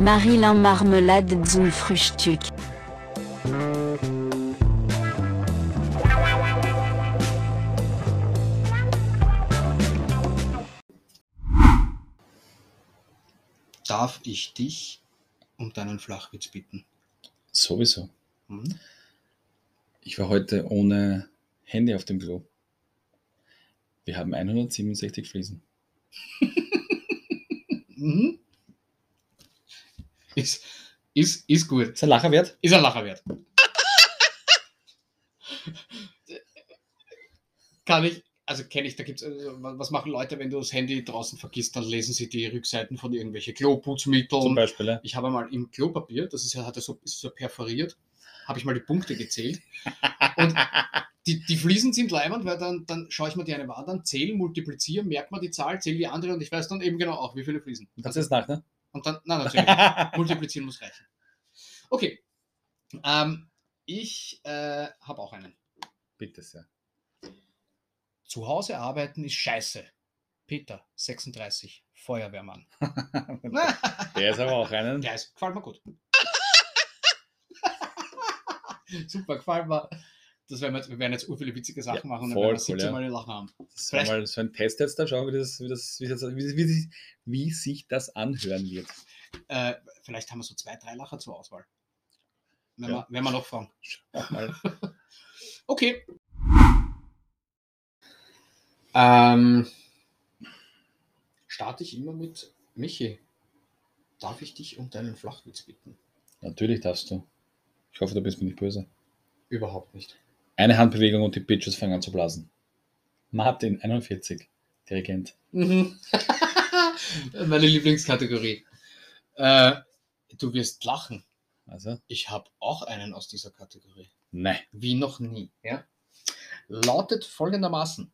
Marilyn Marmelade zum Frühstück. Darf ich dich um deinen Flachwitz bitten? Sowieso. Hm? Ich war heute ohne Handy auf dem Klo. Wir haben 167 Fliesen. Mhm. Ist, ist, ist gut. Ist ein Lacher wert? Ist ein Lacher wert. Kann ich, also kenne ich, da gibt's, also, wa- was machen Leute, wenn du das Handy draußen vergisst, dann lesen sie die Rückseiten von irgendwelchen Zum Kloputzmitteln. Beispiel. Ja. Ich habe mal im Klopapier, das ist ja, hat so, ist so perforiert, habe ich mal die Punkte gezählt. Und die, die Fliesen sind leibend, weil dann, dann schaue ich mir die eine Wand an, zähle, multipliziere, merkt man die Zahl, zähle die andere und ich weiß dann eben genau auch, wie viele Fliesen. Das ist nach, ne? Und dann, nein, natürlich. Multiplizieren muss reichen. Okay. Ähm, ich äh, habe auch einen. Bitte sehr. Zu Hause arbeiten ist scheiße. Peter, 36, Feuerwehrmann. Der ist aber auch einen. Der ist, gefällt mir gut. Super, gefällt mir. Das werden wir, jetzt, wir werden jetzt viele witzige Sachen Ja, machen und dann voll werden wir cool, 17 ja. Mal den Lachen haben. Das war mal so ein Test jetzt da, schauen, wie, das, wie, das, wie, das, wie, wie, sich- wie sich das anhören wird. Äh, vielleicht haben wir so zwei, drei Lacher zur Auswahl. Wenn, Ja. wir, wenn wir noch fragen. Okay. Ähm, starte ich immer mit Michi. Darf ich dich um deinen Flachwitz bitten? Natürlich darfst du. Ich hoffe, du bist mir nicht böse. Überhaupt nicht. Eine Handbewegung und die Bitches fangen an zu blasen. Martin, 41, Dirigent. Mhm. Meine Lieblingskategorie. Äh, du wirst lachen. Also, Ich habe auch einen aus dieser Kategorie. nein. Wie noch nie. Ja? Lautet folgendermaßen.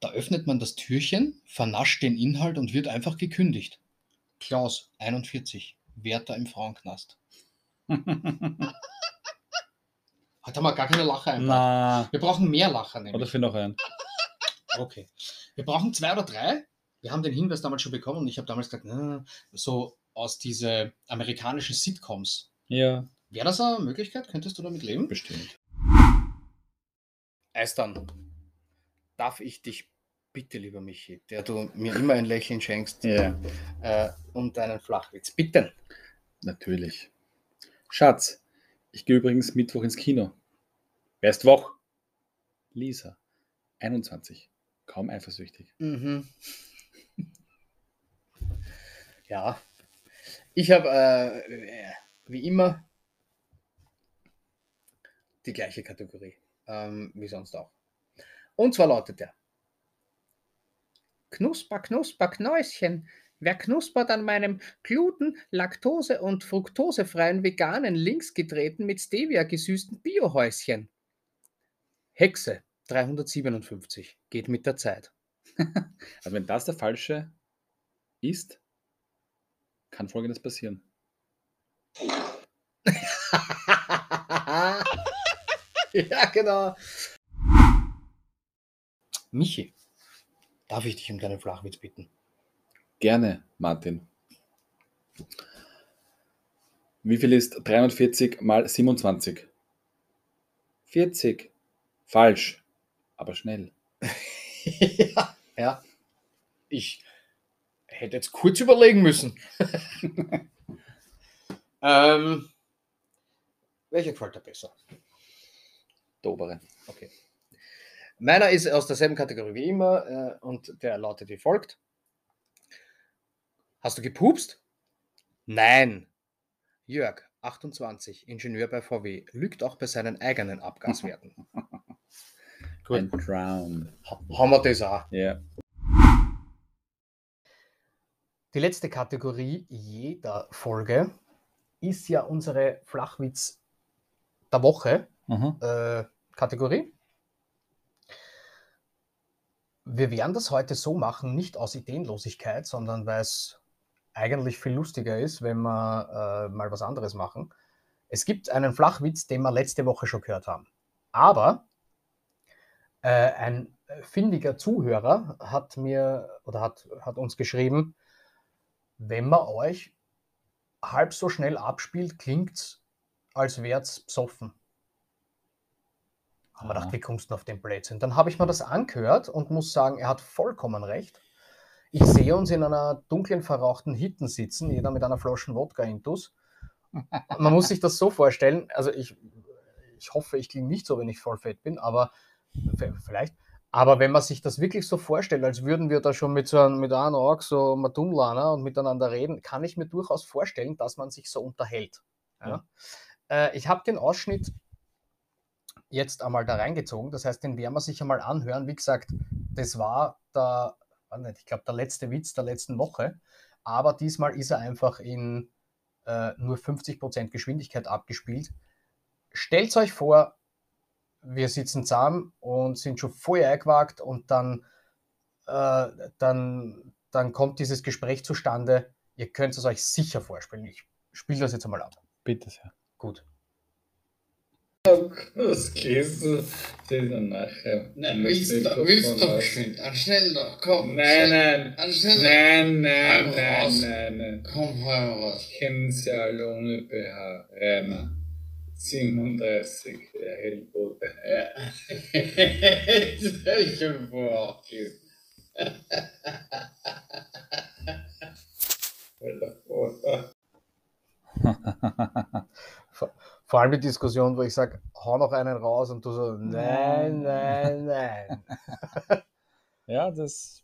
Da öffnet man das Türchen, vernascht den Inhalt und wird einfach gekündigt. Klaus, 41, Wärter im Frauenknast. Hat er mal gar keine Lacher einfach. Na. Wir brauchen mehr Lacher Oder nämlich. für noch einen. Okay. Wir brauchen zwei oder drei. Wir haben den Hinweis damals schon bekommen und ich habe damals gesagt, na, so aus diese amerikanischen Sitcoms. Ja, Wäre das eine Möglichkeit? Könntest du damit leben? bestimmt. Eistern, darf ich dich bitte, lieber Michi, der du mir immer ein Lächeln schenkst, Ja, äh, um deinen Flachwitz bitten? natürlich. Schatz, ich gehe übrigens Mittwoch ins Kino. Wer ist wach? Lisa, 21. Kaum eifersüchtig. Mhm. Ja, ich habe äh, wie immer die gleiche Kategorie ähm, wie sonst auch. Und zwar lautet der Knusper, Knusper, Knäuschen. Wer knuspert an meinem Gluten-, Laktose- und Fructosefreien veganen linksgetreten mit Stevia gesüßten Biohäuschen? Hexe 357 geht mit der Zeit. Also wenn das der falsche ist, kann folgendes passieren. ja, genau. Michi, darf ich dich um deinen Flachwitz bitten? Gerne, Martin. Wie viel ist 43 mal 27? 40. Falsch, aber schnell. ja, ja. Ich hätte jetzt kurz überlegen müssen. ähm, welcher gefällt dir besser? Der obere. Okay. Meiner ist aus derselben Kategorie wie immer äh, und der lautet wie folgt. Hast du gepupst? Nein. Jörg, 28, Ingenieur bei VW, lügt auch bei seinen eigenen Abgaswerten. Gut, Ein Drown. ha- haben wir das auch. Ja. Die letzte Kategorie jeder Folge ist ja unsere Flachwitz der Woche Mhm. äh, Kategorie. Wir werden das heute so machen, nicht aus Ideenlosigkeit, sondern weil es eigentlich viel lustiger ist, wenn wir äh, mal was anderes machen. Es gibt einen Flachwitz, den wir letzte Woche schon gehört haben. Aber äh, ein findiger Zuhörer hat mir oder hat, hat uns geschrieben, wenn man euch halb so schnell abspielt, klingt als wär's besoffen. Haben wir gedacht, wie kommst du auf den Blödsinn? Dann habe ich mir das angehört und muss sagen, er hat vollkommen recht. Ich sehe uns in einer dunklen, verrauchten Hitten sitzen, jeder mit einer Flasche Wodka intus. Man muss sich das so vorstellen, also ich, ich hoffe, ich klinge nicht so, wenn ich voll fett bin, aber vielleicht. Aber wenn man sich das wirklich so vorstellt, als würden wir da schon mit so einem, mit einem Auge so Matumlana und miteinander reden, kann ich mir durchaus vorstellen, dass man sich so unterhält. Ja. Äh, ich habe den Ausschnitt jetzt einmal da reingezogen, das heißt, den werden wir sich einmal anhören. Wie gesagt, das war der, ich glaube, der letzte Witz der letzten Woche, aber diesmal ist er einfach in äh, nur 50% Geschwindigkeit abgespielt. Stellt euch vor, wir sitzen zusammen und sind schon vorher eingewagt und dann, äh, dann, dann kommt dieses Gespräch zustande. Ihr könnt es euch sicher vorspielen. Ich spiele das jetzt einmal ab. Bitte sehr. Gut. Das du dir dann nachher. Nein, willst du, Mikrofon willst du doch geschwind. Dann schnell doch, komm. Nein, nein. Dann schnell Nein, nein, nein, nein, nein. Komm, hör raus. Kennen Sie alle ohne BH. Rainer. 37, der Hellbote. Ja. Jetzt hab ich schon vor. Alter, Vor, allem die Diskussion, wo ich sage, hau noch einen raus und du so, nein, nein, nein. Ja, das.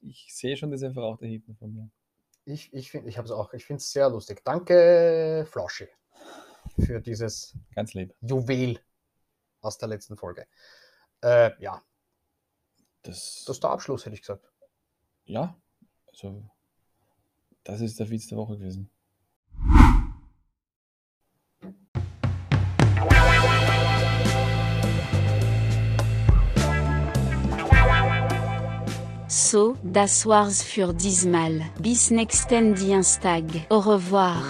Ich sehe schon diese verrauchte Hitten von mir. Ich, ich finde ich auch, ich finde es sehr lustig. Danke, Floschi, für dieses Ganz lieb. Juwel aus der letzten Folge. Äh, ja, Das, das ist der Abschluss, hätte ich gesagt. ja, also. Das ist der Witz der Woche gewesen. So, das war's für diesmal. Bis nächsten Dienstag. Au revoir.